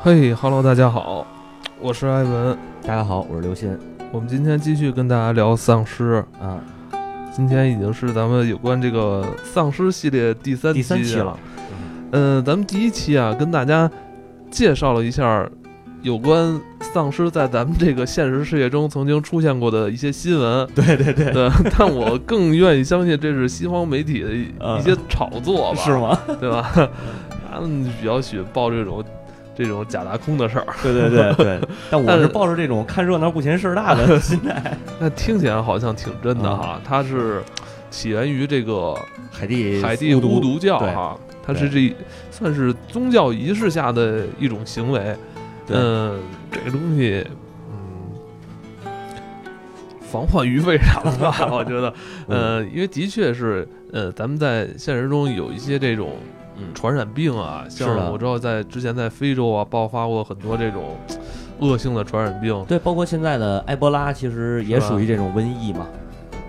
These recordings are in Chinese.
嘿哈喽，大家好，我是艾文。大家好，我是刘鑫。我们今天继续跟大家聊丧尸。啊，今天已经是咱们有关这个丧尸系列第三第三期了。嗯，咱们第一期啊，跟大家介绍了一下有关丧尸在咱们这个现实世界中曾经出现过的一些新闻。对对对。对，但我更愿意相信这是西方媒体的一些炒作吧？是吗？对吧？他们比较喜欢报这种。这种假大空的事儿，对对对对，但我是抱着这种看热闹不嫌事儿大的 心态。那听起来好像挺真的哈，它是起源于这个海地海地巫毒教哈，它是这算是宗教仪式下的一种行为。嗯，这个东西，嗯，防患于未然吧，我觉得。呃，因为的确是，呃，咱们在现实中有一些这种。传染病啊，像我知道在之前在非洲啊爆发过很多这种恶性的传染病。对，包括现在的埃博拉，其实也属于这种瘟疫嘛。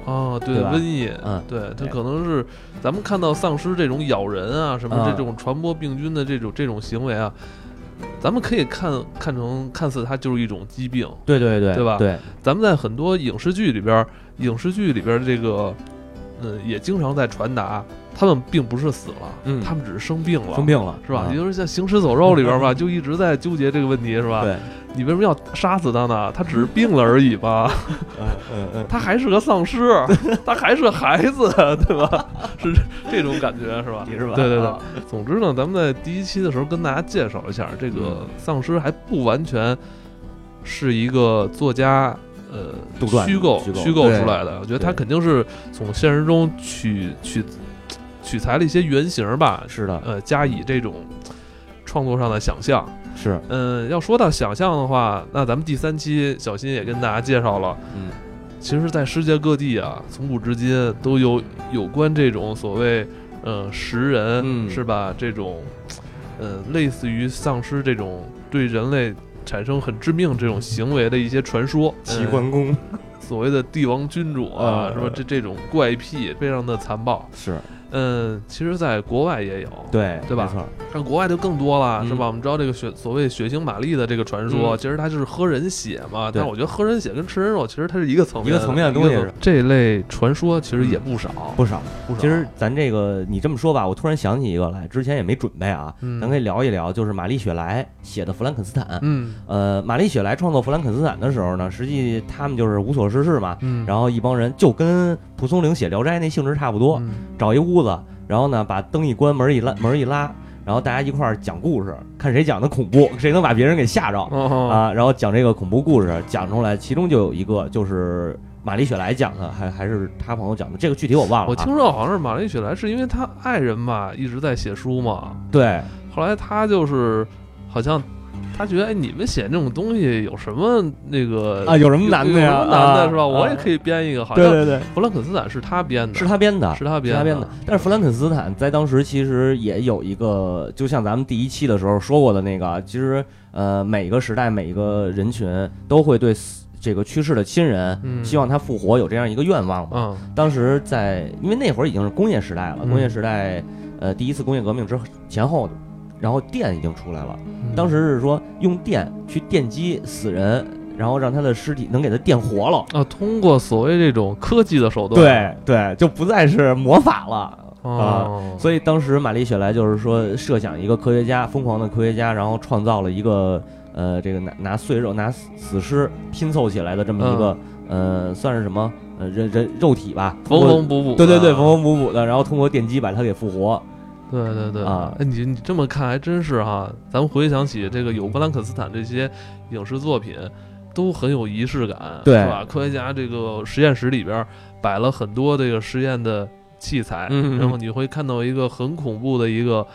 啊，对，瘟疫，嗯，对，它可能是咱们看到丧尸这种咬人啊，什么这种传播病菌的这种这种行为啊，咱们可以看看成看似它就是一种疾病。对对对，对吧？对，咱们在很多影视剧里边，影视剧里边这个，嗯，也经常在传达。他们并不是死了，嗯，他们只是生病了，生病了，是吧？也就是像《行尸走肉》里边吧，就一直在纠结这个问题，是吧？对，你为什么要杀死他呢？他只是病了而已吧？嗯嗯嗯，他还是个丧尸，他还是个孩子，对吧？是这种感觉，是吧？是吧？对对对。总之呢，咱们在第一期的时候跟大家介绍一下，这个丧尸还不完全是一个作家呃虚构虚构出来的。我觉得他肯定是从现实中取取。取材了一些原型吧，是的，呃，加以这种创作上的想象，是，嗯，要说到想象的话，那咱们第三期小新也跟大家介绍了，嗯，其实，在世界各地啊，从古至今都有有关这种所谓，呃，食人，是吧？这种，呃，类似于丧尸这种对人类产生很致命这种行为的一些传说，齐桓公，所谓的帝王君主啊，是吧？这这种怪癖非常的残暴，是。嗯，其实，在国外也有，对对吧？没错，但国外就更多了，是吧？我们知道这个血所谓血腥玛丽的这个传说，其实它就是喝人血嘛。但我觉得喝人血跟吃人肉，其实它是一个层一个层面的东西。这一类传说其实也不少，不少，不少。其实咱这个你这么说吧，我突然想起一个来，之前也没准备啊，咱可以聊一聊，就是玛丽雪莱写的《弗兰肯斯坦》。嗯，呃，玛丽雪莱创作《弗兰肯斯坦》的时候呢，实际他们就是无所事事嘛，然后一帮人就跟蒲松龄写《聊斋》那性质差不多，找一屋子。然后呢，把灯一关，门一拉，门一拉，然后大家一块儿讲故事，看谁讲的恐怖，谁能把别人给吓着啊！然后讲这个恐怖故事，讲出来，其中就有一个就是玛丽雪莱讲的，还还是他朋友讲的，这个具体我忘了。我听说好像是玛丽雪莱是因为他爱人吧，一直在写书嘛。对，后来他就是好像。他觉得哎，你们写那种东西有什么那个啊？有什么难的呀？难的是吧？我也可以编一个。好像对对对，弗兰肯斯坦是他编的，是他编的，是他编的。但是弗兰肯斯坦在当时其实也有一个，就像咱们第一期的时候说过的那个，其实呃，每个时代每一个人群都会对这个去世的亲人，希望他复活有这样一个愿望嘛。当时在因为那会儿已经是工业时代了，工业时代呃第一次工业革命之前后。然后电已经出来了，当时是说用电去电击死人，然后让他的尸体能给他电活了啊！通过所谓这种科技的手段，对对，就不再是魔法了啊！所以当时玛丽雪莱就是说设想一个科学家，疯狂的科学家，然后创造了一个呃，这个拿拿碎肉、拿死尸拼凑起来的这么一个呃，算是什么呃人人肉体吧，缝缝补补，对对对，缝缝补补的，然后通过电击把它给复活。对对对啊！哎，你你这么看还真是哈。咱们回想起这个有布兰肯斯坦这些影视作品，都很有仪式感，是吧？科学家这个实验室里边摆了很多这个实验的器材，然后你会看到一个很恐怖的一个，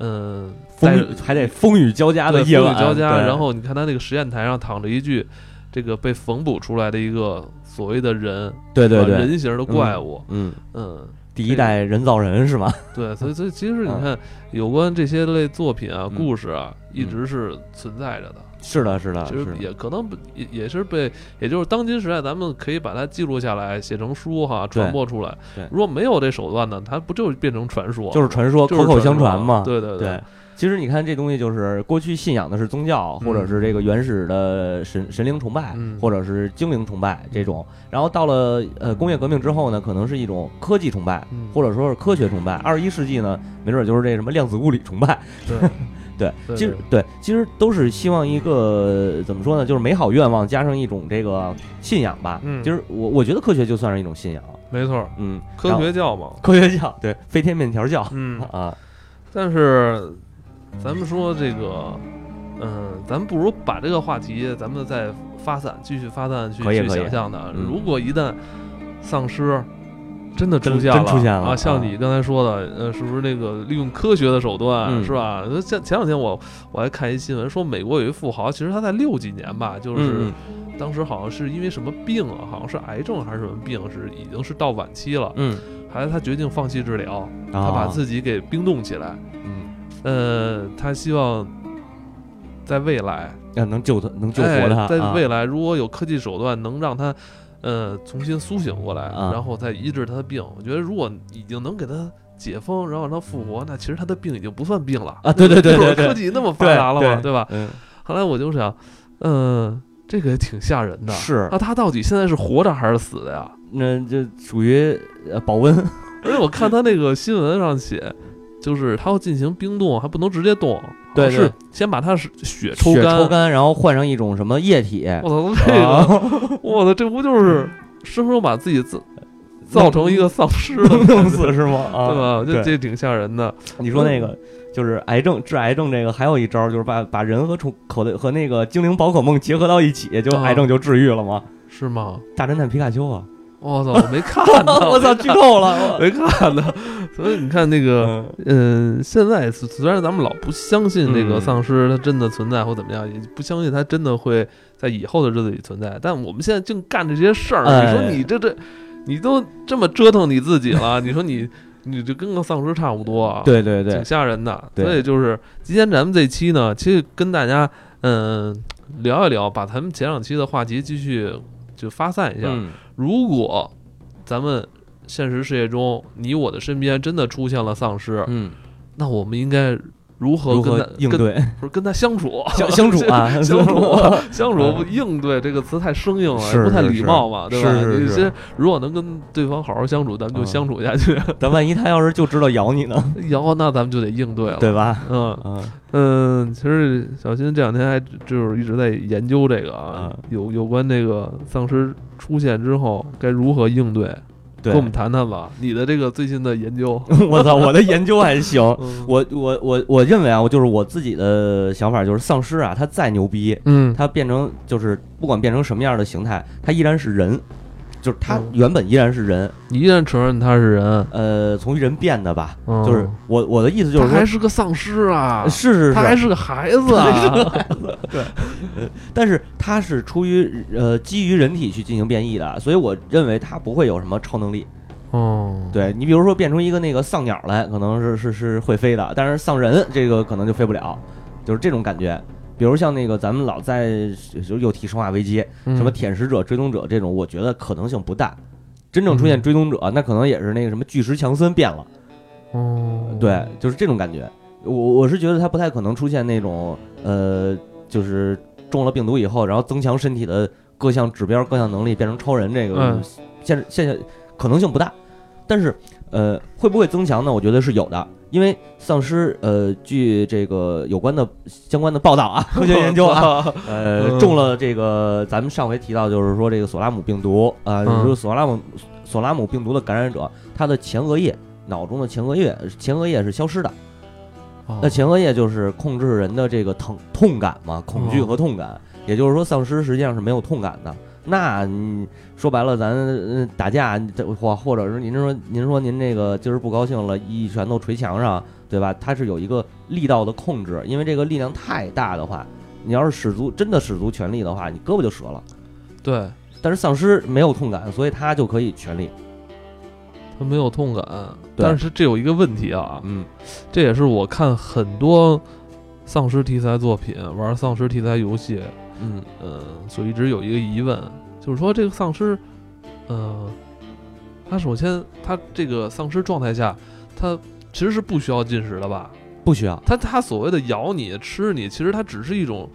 嗯，风还得风雨交加的夜晚，风雨交加。然后你看他那个实验台上躺着一具这个被缝补出来的一个所谓的人，对对对，人形的怪物，嗯嗯。第一代人造人是吗？对，所以所以其实你看，有关这些类作品啊、故事啊，一直是存在着的。是的，是的，其实也可能也也是被，也就是当今时代，咱们可以把它记录下来，写成书哈，传播出来。对，如果没有这手段呢，它不就变成传说？就是传说，口口相传嘛。对对对。其实你看这东西，就是过去信仰的是宗教，或者是这个原始的神神灵崇拜，或者是精灵崇拜这种。然后到了呃工业革命之后呢，可能是一种科技崇拜，或者说是科学崇拜。二十一世纪呢，没准就是这什么量子物理崇拜。对，其实对，其实都是希望一个怎么说呢，就是美好愿望加上一种这个信仰吧。嗯，其实我我觉得科学就算是一种信仰。没错，嗯，科学教嘛，科学教，对，飞天面条教，嗯 啊。但是，咱们说这个，嗯，咱们不如把这个话题，咱们再发散，继续发散去去想象的。如果一旦丧尸真的出现了，出现了啊，像你刚才说的，呃，是不是那个利用科学的手段，是吧？像前两天我我还看一新闻，说美国有一富豪，其实他在六几年吧，就是当时好像是因为什么病啊，好像是癌症还是什么病，是已经是到晚期了，嗯。后来他决定放弃治疗，他把自己给冰冻起来。嗯，呃，他希望在未来啊能救他，能救活他。在未来，如果有科技手段能让他呃重新苏醒过来，然后再医治他的病，我觉得如果已经能给他解封，然后让他复活，那其实他的病已经不算病了啊！对对对对，科技那么发达了嘛，对吧？嗯。后来我就想，嗯，这个也挺吓人的。是。那他到底现在是活着还是死的呀？那这属于呃保温。而且我看他那个新闻上写，就是它要进行冰冻，还不能直接冻，对，是先把他血抽干，抽干，然后换上一种什么液体。我操，这个，我操，这不就是生生把自己造造成一个丧尸了，弄死是吗？啊，对吧？这这挺吓人的。你说那个就是癌症治癌症这个，还有一招就是把把人和宠口袋和那个精灵宝可梦结合到一起，就癌症就治愈了吗？是吗？大侦探皮卡丘啊。我操！我 没看到，我操，剧透了，没看到。所以你看那个，嗯，现在虽然咱们老不相信那个丧尸它真的存在或怎么样，也不相信它真的会在以后的日子里存在，但我们现在净干这些事儿。你说你这这，你都这么折腾你自己了，你说你你就跟个丧尸差不多啊？对对对，挺吓人的。所以就是今天咱们这期呢，其实跟大家嗯聊一聊，把咱们前两期的话题继续就发散一下。如果咱们现实世界中，你我的身边真的出现了丧尸，嗯，那我们应该如何跟他应对？不是跟他相处，相 相处啊，相处，相处。应对这个词太生硬了，不太礼貌嘛，对吧？你先如果能跟对方好好相处，咱们就相处下去。但万一他要是就知道咬你呢？咬，那咱们就得应对了，对吧？嗯嗯嗯。其实小新这两天还就是一直在研究这个啊，有有关那个丧尸。出现之后该如何应对？跟我们谈谈吧，你的这个最新的研究。我操，我的研究还行。我我我我认为啊，我就是我自己的想法，就是丧尸啊，它再牛逼，嗯，它变成就是不管变成什么样的形态，它依然是人。就是他原本依然是人，你依然承认他是人？呃，从人变的吧。就是我我的意思就是他还是个丧尸啊，是是是，他还是个孩子啊。对，但是他是出于呃基于人体去进行变异的，所以我认为他不会有什么超能力。哦，对你比如说变出一个那个丧鸟来，可能是是是会飞的，但是丧人这个可能就飞不了，就是这种感觉。比如像那个咱们老在就又提《生化危机》，什么舔食者、追踪者这种，我觉得可能性不大。真正出现追踪者，那可能也是那个什么巨石强森变了。哦，对，就是这种感觉。我我是觉得他不太可能出现那种呃，就是中了病毒以后，然后增强身体的各项指标、各项能力，变成超人。这个现现象可能性不大。但是呃，会不会增强呢？我觉得是有的。因为丧尸，呃，据这个有关的相关的报道啊，科学研究啊，呃，中了这个咱们上回提到，就是说这个索拉姆病毒啊，就是索拉姆索拉姆病毒的感染者，他的前额叶脑中的前额叶前额叶是消失的，那前额叶就是控制人的这个疼痛感嘛，恐惧和痛感，也就是说丧尸实际上是没有痛感的。那你说白了，咱打架或或者是您说您说您这个今儿不高兴了，一拳头捶墙上，对吧？它是有一个力道的控制，因为这个力量太大的话，你要是使足真的使足全力的话，你胳膊就折了。对，但是丧尸没有痛感，所以他就可以全力。他没有痛感，但是这有一个问题啊，嗯，这也是我看很多丧尸题材作品、玩丧尸题材游戏。嗯呃，所以一直有一个疑问，就是说这个丧尸，呃，他首先他这个丧尸状态下，他其实是不需要进食的吧？不需要。他他所谓的咬你、吃你，其实它只是一种，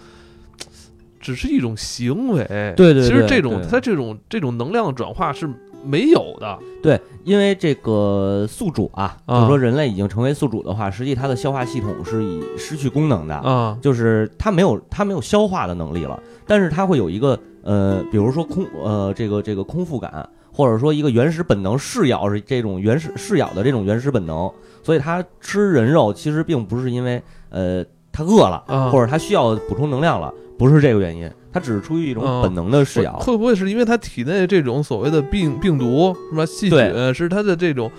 只是一种行为。对对，其实这种它这种这种能量的转化是没有的。对，因为这个宿主啊，就是说人类已经成为宿主的话，实际它的消化系统是已失去功能的啊，就是它没有它没有消化的能力了。但是它会有一个呃，比如说空呃这个这个空腹感，或者说一个原始本能噬咬是这种原始噬咬的这种原始本能。所以它吃人肉其实并不是因为呃它饿了，或者它需要补充能量了，不是这个原因，它只是出于一种本能的噬咬。会不会是因为他体内这种所谓的病病毒是吧？细菌是他的这种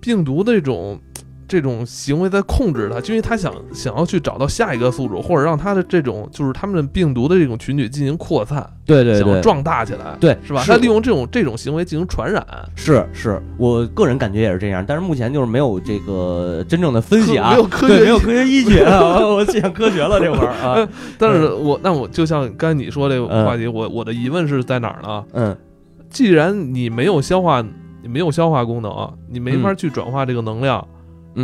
病毒的这种。这种行为在控制他，因为他想想要去找到下一个宿主，或者让他的这种就是他们病毒的这种群体进行扩散，对对对，壮大起来，对，是吧？他利用这种这种行为进行传染，是是，我个人感觉也是这样，但是目前就是没有这个真正的分析啊，没有科学，没有科学依据啊，我讲科学了这会儿啊。但是我那我就像刚才你说这个话题，我我的疑问是在哪儿呢？嗯，既然你没有消化，你没有消化功能，你没法去转化这个能量。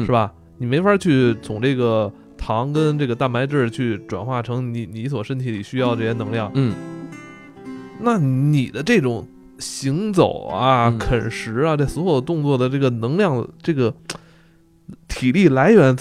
是吧？你没法去从这个糖跟这个蛋白质去转化成你你所身体里需要这些能量。嗯，那你的这种行走啊、啃食啊，这所有动作的这个能量，这个体力来源，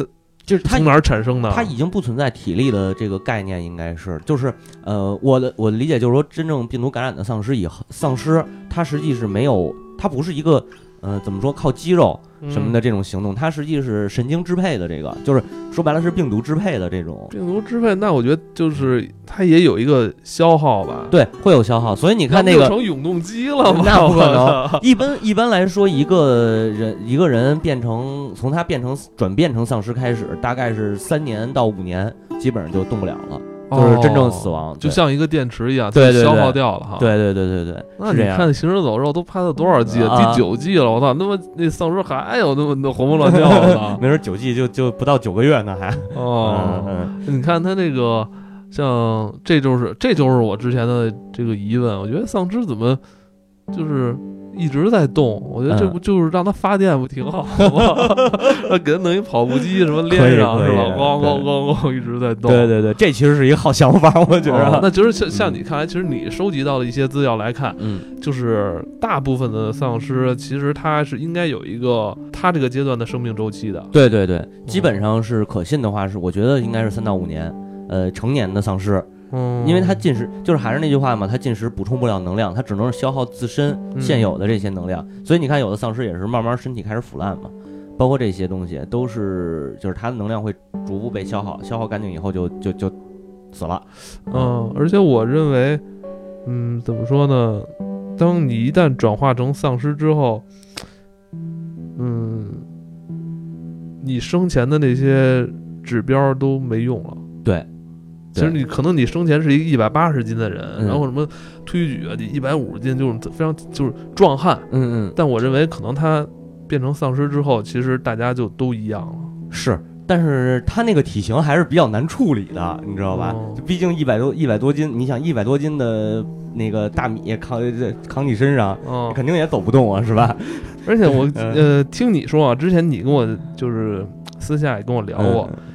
就是它从哪儿产生的？它已经不存在体力的这个概念，应该是就是呃，我的我的理解就是说，真正病毒感染的丧尸以后，丧尸它实际是没有，它不是一个。呃，怎么说靠肌肉什么的这种行动，它实际是神经支配的。这个就是说白了是病毒支配的这种。病毒支配，那我觉得就是它也有一个消耗吧。对，会有消耗。所以你看那个成永动机了吗？那不可能。一般一般来说，一个人一个人变成从他变成转变成丧尸开始，大概是三年到五年，基本上就动不了了。就是真正死亡，就像一个电池一样，对对消耗掉了哈。对对对对对，那你看《行尸走肉》都拍了多少季了？第九季了，我操！那么那丧尸还有那么多活蹦乱跳的，没准九季就就不到九个月呢，还哦。你看他那个，像这就是这就是我之前的这个疑问，我觉得丧尸怎么就是。一直在动，我觉得这不就是让它发电不挺好吗？给它弄一跑步机什么练上是吧？咣咣咣咣一直在动。对对对，这其实是一个好想法，我觉得。那就是像像你看来，其实你收集到的一些资料来看，嗯，就是大部分的丧尸其实它是应该有一个它这个阶段的生命周期的。对对对，基本上是可信的话是，我觉得应该是三到五年，呃，成年的丧尸。嗯，因为它进食就是还是那句话嘛，它进食补充不了能量，它只能是消耗自身现有的这些能量。所以你看，有的丧尸也是慢慢身体开始腐烂嘛，包括这些东西都是，就是它的能量会逐步被消耗，消耗干净以后就就就死了。嗯，而且我认为，嗯，怎么说呢？当你一旦转化成丧尸之后，嗯，你生前的那些指标都没用了。对。其实你可能你生前是一个一百八十斤的人，然后什么推举啊，你一百五十斤就是非常就是壮汉。嗯嗯。但我认为可能他变成丧尸之后，其实大家就都一样了。是，但是他那个体型还是比较难处理的，你知道吧？毕竟一百多一百多斤，你想一百多斤的那个大米扛扛你身上，肯定也走不动啊，是吧？而且我呃听你说啊，之前你跟我就是私下也跟我聊过。嗯，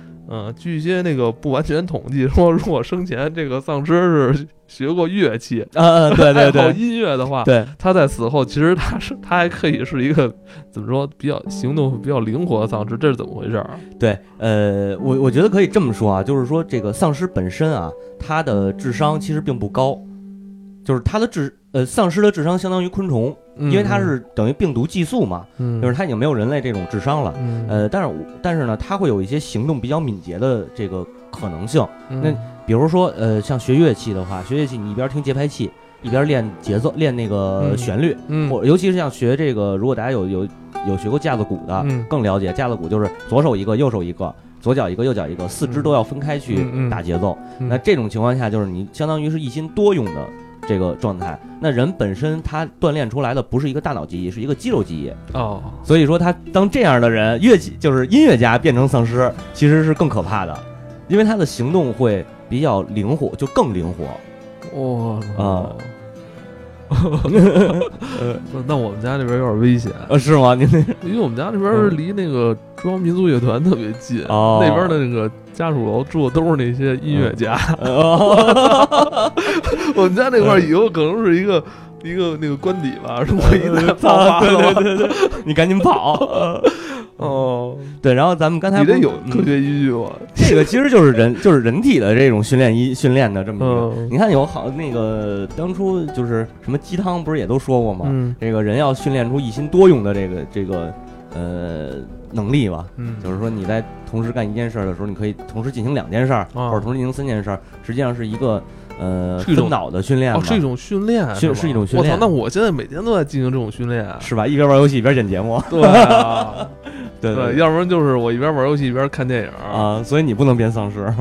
据一些那个不完全统计说，如果生前这个丧尸是学过乐器，嗯，对对对，音乐的话，对，他在死后其实他是他还可以是一个怎么说比较行动比较灵活的丧尸，这是怎么回事啊？对，呃，我我觉得可以这么说啊，就是说这个丧尸本身啊，他的智商其实并不高，就是他的智呃丧尸的智商相当于昆虫。因为它是等于病毒寄宿嘛，就是它已经没有人类这种智商了，呃，但是但是呢，它会有一些行动比较敏捷的这个可能性。那比如说，呃，像学乐器的话，学乐器你一边听节拍器，一边练节奏，练那个旋律，或尤其是像学这个，如果大家有有有学过架子鼓的，更了解架子鼓就是左手一个，右手一个，左脚一个，右脚一个，四肢都要分开去打节奏。那这种情况下，就是你相当于是一心多用的。这个状态，那人本身他锻炼出来的不是一个大脑记忆，是一个肌肉记忆哦。所以说他当这样的人，乐器就是音乐家变成丧尸，其实是更可怕的，因为他的行动会比较灵活，就更灵活。哇啊！那我们家那边有点危险，呃，是吗？您那因为我们家那边离那个中央民族乐团特别近，那边的那个家属楼住的都是那些音乐家。我们家那块以后可能是一个一个那个官邸吧，如果一旦爆发了，对对对，你赶紧跑。哦，对，然后咱们刚才你得有科学依据吧？这个其实就是人，就是人体的这种训练一训练的这么一个。你看有好那个当初就是什么鸡汤，不是也都说过吗？这个人要训练出一心多用的这个这个呃能力吧。嗯，就是说你在同时干一件事儿的时候，你可以同时进行两件事儿，或者同时进行三件事儿，实际上是一个。呃，一种脑的训练哦，是一种训练，是是一种训练。我操，那我现在每天都在进行这种训练，是吧？一边玩游戏一边剪节目，对 对对，要不然就是我一边玩游戏一边看电影啊。所以你不能变丧尸，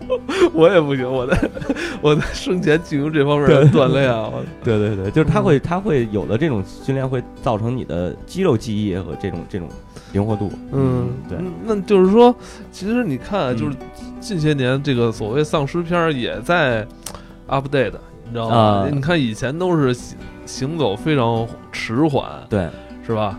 我也不行，我在 我在生前进行这方面的锻炼啊。对对对，就是他会他会有的这种训练会造成你的肌肉记忆和这种这种灵活度。嗯，对，那就是说，其实你看，就是。近些年，这个所谓丧尸片也在 update，你知道吗？你看以前都是行行走非常迟缓，对，是吧？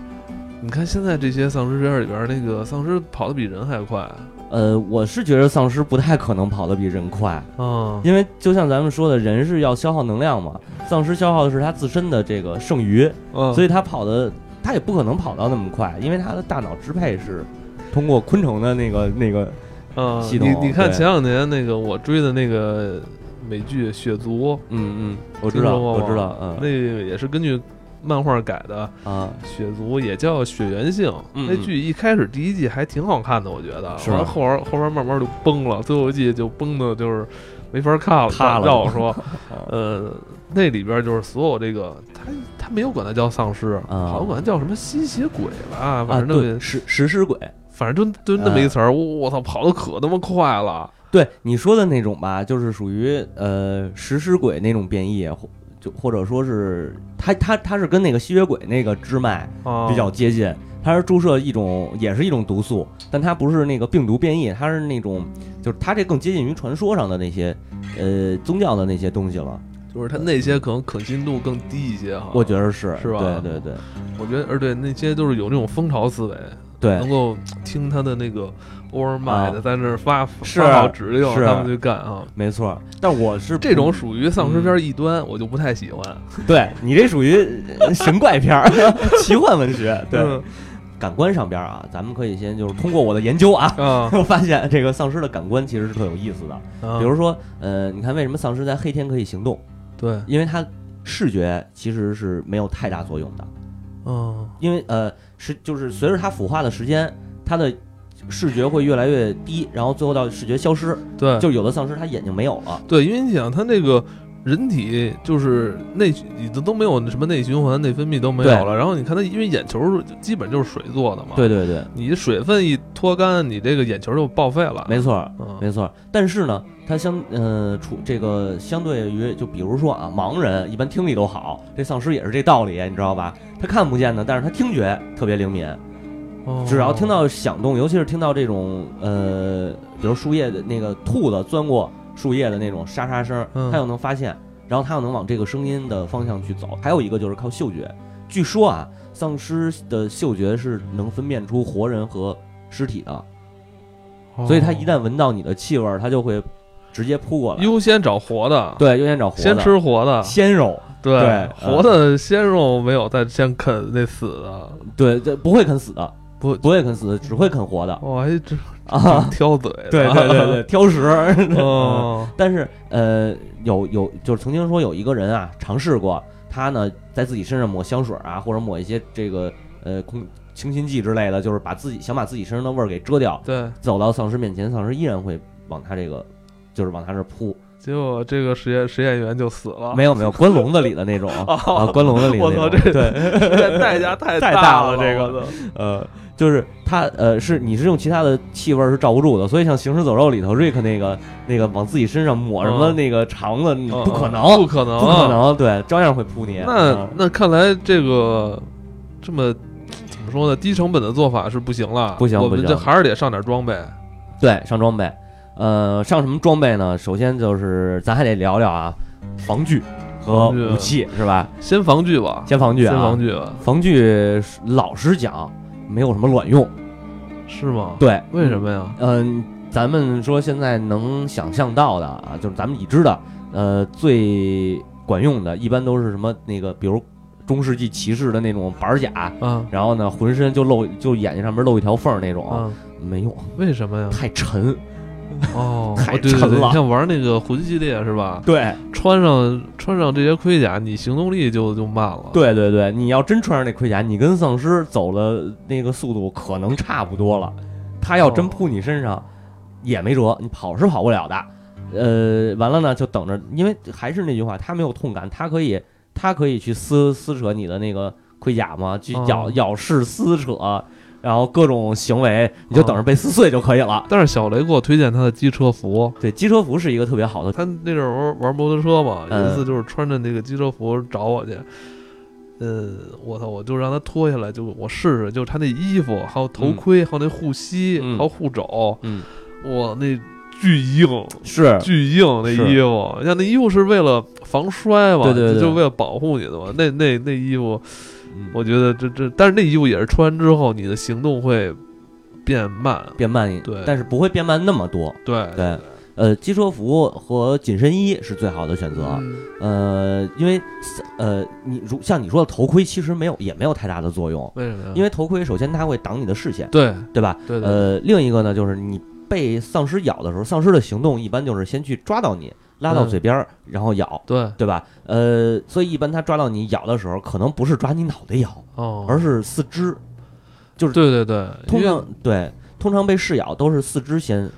你看现在这些丧尸片里边，那个丧尸跑得比人还快。呃，我是觉得丧尸不太可能跑得比人快，嗯，因为就像咱们说的，人是要消耗能量嘛，丧尸消耗的是它自身的这个剩余，嗯，所以它跑的它也不可能跑到那么快，因为它的大脑支配是通过昆虫的那个那个。嗯，你你看前两年那个我追的那个美剧《血族》，嗯嗯，我知道我知道，嗯，那个也是根据漫画改的啊，《血族》也叫血缘性。那剧一开始第一季还挺好看的，我觉得，是后边后边慢慢就崩了，最后一季就崩的就是没法看了。要我说，呃，那里边就是所有这个，他他没有管它叫丧尸，好像管它叫什么吸血鬼吧，反正那个食食尸鬼。反正就就那么一词儿，我我操，跑的可他妈快了。对你说的那种吧，就是属于呃食尸鬼那种变异，或就或者说是它它它是跟那个吸血鬼那个支脉比较接近，它是注射一种也是一种毒素，但它不是那个病毒变异，它是那种就是它这更接近于传说上的那些呃宗教的那些东西了，就是它那些可能可信度更低一些哈。我觉得是是吧？对对对，我觉得而对那些都是有那种蜂巢思维。对，能够听他的那个 over mind 在那儿发发号指令，他们去干啊，没错。但我是这种属于丧尸片异端，我就不太喜欢。对你这属于神怪片儿、奇幻文学。对，感官上边啊，咱们可以先就是通过我的研究啊，我发现这个丧尸的感官其实是特有意思的。比如说，呃，你看为什么丧尸在黑天可以行动？对，因为它视觉其实是没有太大作用的。嗯，因为呃。是，就是随着它腐化的时间，它的视觉会越来越低，然后最后到视觉消失。对，就有的丧尸他眼睛没有了。对，因为你想，他那个人体就是内已经都没有什么内循环、内分泌都没有了。然后你看他，因为眼球基本就是水做的嘛。对对对，你水分一脱干，你这个眼球就报废了。没错，没错。但是呢，它相呃出这个相对于，就比如说啊，盲人一般听力都好，这丧尸也是这道理，你知道吧？他看不见的，但是他听觉特别灵敏，只要听到响动，尤其是听到这种呃，比如树叶的那个兔子钻过树叶的那种沙沙声，它又能发现，然后它又能往这个声音的方向去走。还有一个就是靠嗅觉，据说啊，丧尸的嗅觉是能分辨出活人和尸体的，所以它一旦闻到你的气味，它就会直接扑过来，优先找活的，对，优先找活的，先吃活的。鲜肉。对，活的鲜肉没有，再先啃那死的。对，这不会啃死的，不不会啃死的，只会啃活的。我还，这 啊，挑嘴，对对对对，挑食。哦，但是呃，有有就是曾经说有一个人啊，尝试过，他呢在自己身上抹香水啊，或者抹一些这个呃空清新剂之类的，就是把自己想把自己身上的味儿给遮掉。对，走到丧尸面前，丧尸依然会往他这个就是往他这扑。结果这个实验实验员就死了。没有没有，关笼子里的那种 啊，关笼子里。我操，这对代价太太大了，这个呃，就是他呃是你是用其他的气味是罩不住的，所以像《行尸走肉》里头瑞克那个那个往自己身上抹什么那个肠子，不可能，不可能，不可能，对，照样会扑你。那那看来这个这么怎么说呢？低成本的做法是不行了，不行，我们这还是得上点装备。对，上装备。呃，上什么装备呢？首先就是咱还得聊聊啊，防具，和武器是吧？先防具吧，先防具啊，先防具吧。防具老实讲没有什么卵用，是吗？对，为什么呀？嗯，咱们说现在能想象到的啊，就是咱们已知的，呃，最管用的，一般都是什么那个，比如中世纪骑士的那种板甲，嗯，然后呢，浑身就露，就眼睛上面露一条缝那种，没用，为什么呀？太沉。哦，太沉了。像玩那个魂系列是吧？对，穿上穿上这些盔甲，你行动力就就慢了。对对对，你要真穿上那盔甲，你跟丧尸走的那个速度可能差不多了。他要真扑你身上，也没辙，你跑是跑不了的。呃，完了呢，就等着，因为还是那句话，他没有痛感，他可以他可以去撕撕扯你的那个盔甲嘛，去咬咬噬撕扯。然后各种行为，你就等着被撕碎就可以了。但是小雷给我推荐他的机车服，对，机车服是一个特别好的。他那阵儿玩摩托车嘛，有一次就是穿着那个机车服找我去，呃，我操，我就让他脱下来，就我试试，就他那衣服，还有头盔，还有那护膝，还有护肘，嗯，哇，那巨硬，是。巨硬那衣服，像那衣服是为了防摔嘛，对对对，就为了保护你的嘛，那那那衣服。我觉得这这，但是那衣服也是穿完之后，你的行动会变慢，变慢一对，但是不会变慢那么多。对对，呃，机车服和紧身衣是最好的选择。呃，因为呃，你如像你说的头盔，其实没有也没有太大的作用。为什么？因为头盔首先它会挡你的视线，对对吧？对。呃，另一个呢，就是你被丧尸咬的时候，丧尸的行动一般就是先去抓到你。拉到嘴边儿，然后咬，对对吧？呃，所以一般它抓到你咬的时候，可能不是抓你脑袋咬，哦，而是四肢，就是对对对，通常对，通常被噬咬都是四肢先，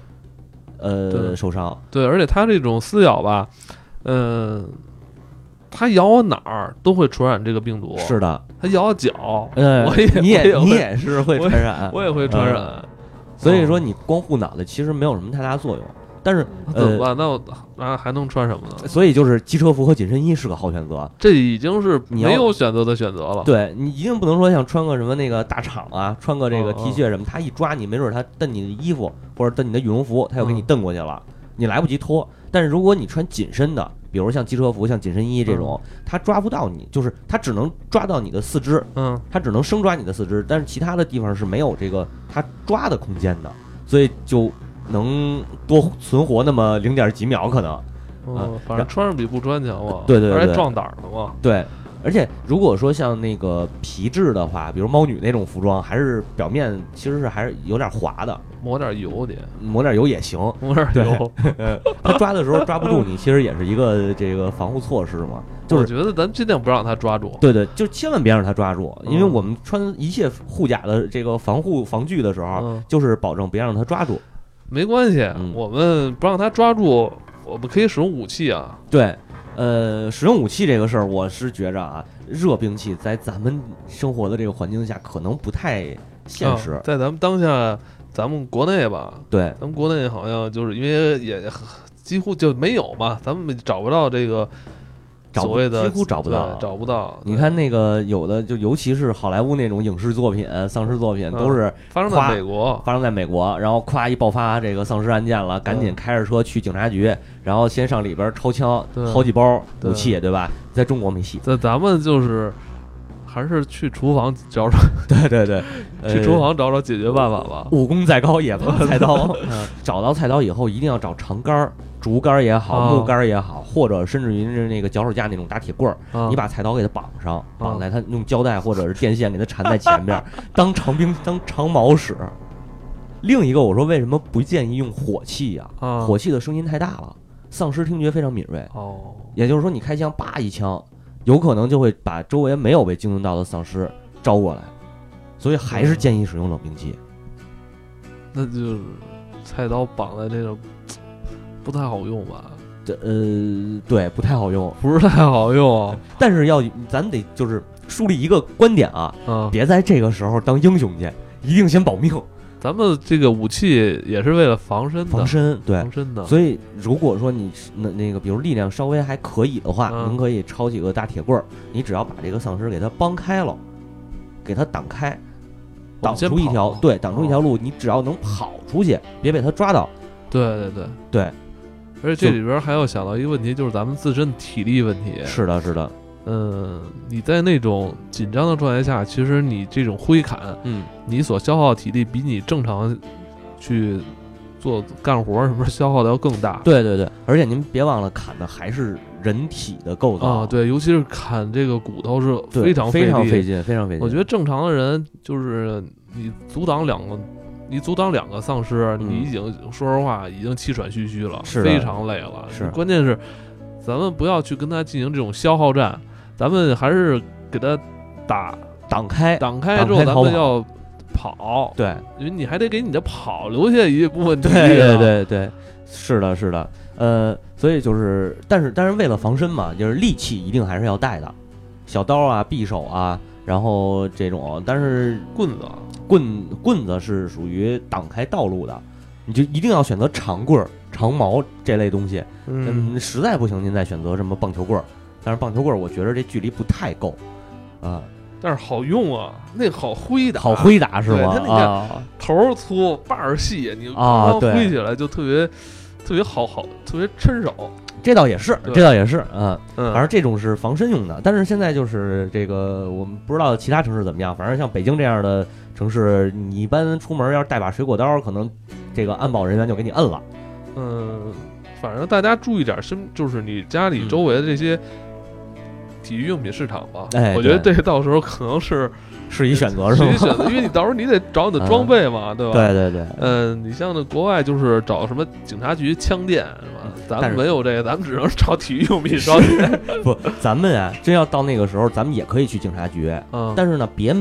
呃，受伤。对，而且它这种撕咬吧，嗯，它咬我哪儿都会传染这个病毒。是的，它咬我脚，嗯，我也你也你也是会传染，我也会传染。所以说，你光护脑袋其实没有什么太大作用。但是怎么办？那我啊还能穿什么呢？所以就是机车服和紧身衣是个好选择。这已经是没有选择的选择了。对你一定不能说像穿个什么那个大厂啊，穿个这个 T 恤什么，他一抓你，没准他蹬你的衣服或者蹬你的羽绒服，他又给你蹬过去了，你来不及脱。但是如果你穿紧身的，比如像机车服、像紧身衣这种，他抓不到你，就是他只能抓到你的四肢，嗯，他只能生抓你的四肢，但是其他的地方是没有这个他抓的空间的，所以就。能多存活那么零点几秒可能，嗯，反正穿上比不穿强嘛，对对对，壮胆的嘛，对。而且如果说像那个皮质的话，比如猫女那种服装，还是表面其实是还是有点滑的，抹点油得，抹点油也行，抹点油。他抓的时候抓不住你，其实也是一个这个防护措施嘛。就是觉得咱尽量不让他抓住，对对，就千万别让他抓住，因为我们穿一切护甲的这个防护防具的时候，就是保证别让他抓住。没关系，我们不让他抓住，我们可以使用武器啊。对，呃，使用武器这个事儿，我是觉着啊，热兵器在咱们生活的这个环境下可能不太现实。在咱们当下，咱们国内吧，对，咱们国内好像就是因为也几乎就没有嘛，咱们找不到这个。所谓的几乎找不到，找不到。你看那个有的，就尤其是好莱坞那种影视作品、丧尸作品，都是发生在美国，发生在美国，然后咵一爆发这个丧尸案件了，赶紧开着车去警察局，然后先上里边抄枪，好几包武器，对吧？在中国没戏，那咱们就是还是去厨房找找，对对对，去厨房找找解决办法吧。武功再高也怕 菜刀，找到菜刀以后一定要找长杆儿。竹竿也好，木杆也好，或者甚至于是那个脚手架那种大铁棍儿，你把菜刀给它绑上，绑在它用胶带或者是电线给它缠在前面，当长兵当长矛使。另一个，我说为什么不建议用火器呀？火器的声音太大了，丧尸听觉非常敏锐。哦，也就是说，你开枪叭一枪，有可能就会把周围没有被惊动到的丧尸招过来，所以还是建议使用冷兵器。那就是菜刀绑在这个。不太好用吧？这呃，对，不太好用，不是太好用。但是要咱得就是树立一个观点啊，别在这个时候当英雄去，一定先保命。咱们这个武器也是为了防身，防身，对，防身的。所以如果说你那那个，比如力量稍微还可以的话，您可以抄几个大铁棍儿，你只要把这个丧尸给它帮开了，给它挡开，挡出一条，对，挡出一条路，你只要能跑出去，别被它抓到。对对对对。而且这里边还要想到一个问题，就是咱们自身体力问题。是的，是的。嗯，你在那种紧张的状态下，其实你这种挥砍，嗯，你所消耗体力比你正常去做干活什么消耗的要更大。对对对，而且您别忘了，砍的还是人体的构造啊。对，尤其是砍这个骨头是非常非常费劲，非常费劲。我觉得正常的人就是你阻挡两个，你阻挡两个丧尸，你已经说实话已经气喘吁吁了，非常累了。是，关键是咱们不要去跟他进行这种消耗战。咱们还是给他打挡开，挡开之后，咱们要跑。对，因为你还得给你的跑留下一部分体力。对对对对，是的，是的。呃，所以就是，但是但是为了防身嘛，就是利器一定还是要带的，小刀啊、匕首啊，然后这种。但是棍子，棍棍子是属于挡开道路的，你就一定要选择长棍儿、长矛这类东西。嗯，实在不行，您再选择什么棒球棍儿。但是棒球棍儿，我觉得这距离不太够，啊，但是好用啊，那好挥打，好挥打是吗？它那个头粗，把儿细，你刚刚挥起来就特别特别好，好特别趁手。这倒也是，这倒也是，嗯，反正这种是防身用的。但是现在就是这个，我们不知道其他城市怎么样。反正像北京这样的城市，你一般出门要是带把水果刀，可能这个安保人员就给你摁了。嗯，反正大家注意点，身就是你家里周围的这些。体育用品市场吧，哎我觉得这到时候可能是 是一选择，是一选择，因为你到时候你得找你的装备嘛，对吧？对对对，嗯，你像那国外就是找什么警察局枪店是吧？咱们没有这个，咱们只能找体育用品商店。不，咱们啊，真要到那个时候，咱们也可以去警察局。嗯，但是呢，别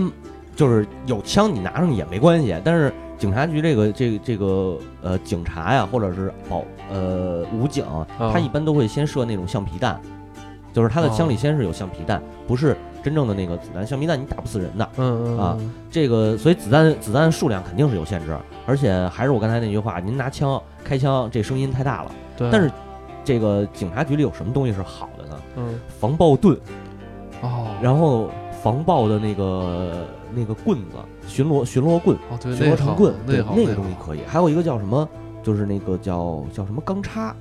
就是有枪你拿上去也没关系，但是警察局这个这个这个呃警察呀，或者是保呃武警，他一般都会先设那种橡皮弹。就是他的枪里先是有橡皮弹，不是真正的那个子弹。橡皮弹你打不死人的，嗯嗯啊，这个所以子弹子弹数量肯定是有限制，而且还是我刚才那句话，您拿枪开枪这声音太大了。对。但是这个警察局里有什么东西是好的呢？嗯，防爆盾，哦，然后防爆的那个那个棍子，巡逻巡逻棍，巡逻长棍，对，那个东西可以。还有一个叫什么？就是那个叫叫什么钢叉，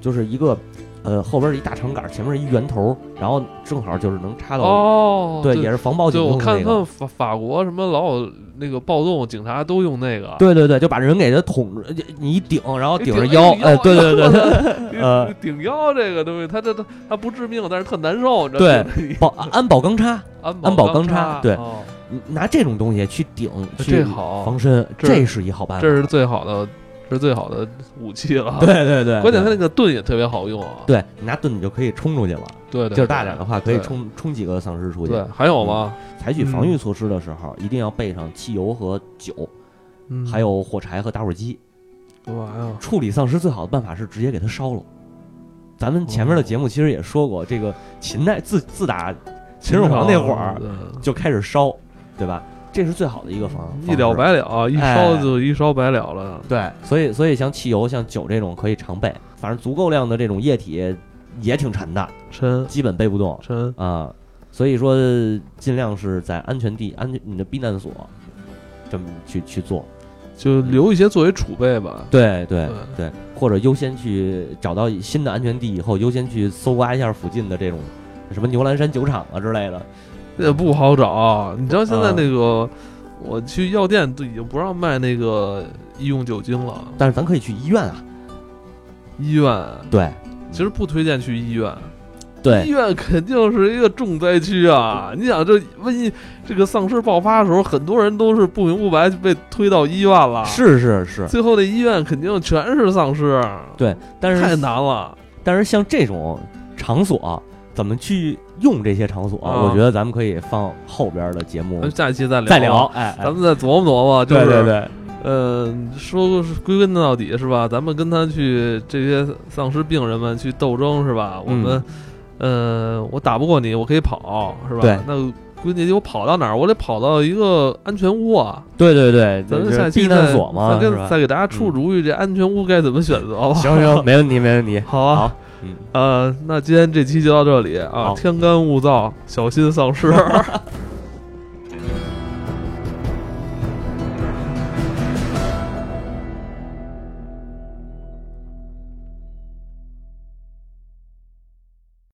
就是一个。呃，后边是一大长杆，前面是一圆头，然后正好就是能插到。哦，对，也是防暴警用的那个。我看他们法法国什么老有那个暴动，警察都用那个。对对对，就把人给他捅，你一顶，然后顶着腰。哎，对对对对，呃，顶腰这个东西，它它它它不致命，但是特难受。对，保安保钢叉，安保钢叉，对，拿这种东西去顶，这好防身，这是一好办法，这是最好的。是最好的武器了，对对对，关键它那个盾也特别好用啊。对你拿盾，你就可以冲出去了。对对，劲儿大点的话，可以冲冲几个丧尸出去。对，还有吗？采取防御措施的时候，一定要备上汽油和酒，还有火柴和打火机。哇呀？处理丧尸最好的办法是直接给它烧了。咱们前面的节目其实也说过，这个秦代自自打秦始皇那会儿就开始烧，对吧？这是最好的一个方，一了百了，一烧就一烧百了了。对，所以所以像汽油、像酒这种可以常备，反正足够量的这种液体也挺沉的，沉，基本背不动，沉啊。所以说尽量是在安全地、安全你的避难所这么去去做，就留一些作为储备吧。对对对，或者优先去找到新的安全地以后，优先去搜刮一下附近的这种什么牛栏山酒厂啊之类的。也不好找，你知道现在那个，我去药店都已经不让卖那个医用酒精了。但是咱可以去医院啊，医院对，其实不推荐去医院，对，医院肯定是一个重灾区啊！你想这瘟疫这个丧尸爆发的时候，很多人都是不明不白被推到医院了，是是是，最后那医院肯定全是丧尸，对，但是太难了。但是像这种场所。怎么去用这些场所？我觉得咱们可以放后边的节目，下一期再聊。再聊，哎，咱们再琢磨琢磨。对对对，呃，说归根到底是吧？咱们跟他去这些丧尸病人们去斗争是吧？我们，呃，我打不过你，我可以跑是吧？对，那归根结我跑到哪儿？我得跑到一个安全屋啊！对对对，咱们下期避难所嘛，再给再给大家出主意，这安全屋该怎么选择吧？行行，没问题没问题，好啊。呃，那今天这期就到这里啊！天干物燥，小心丧尸。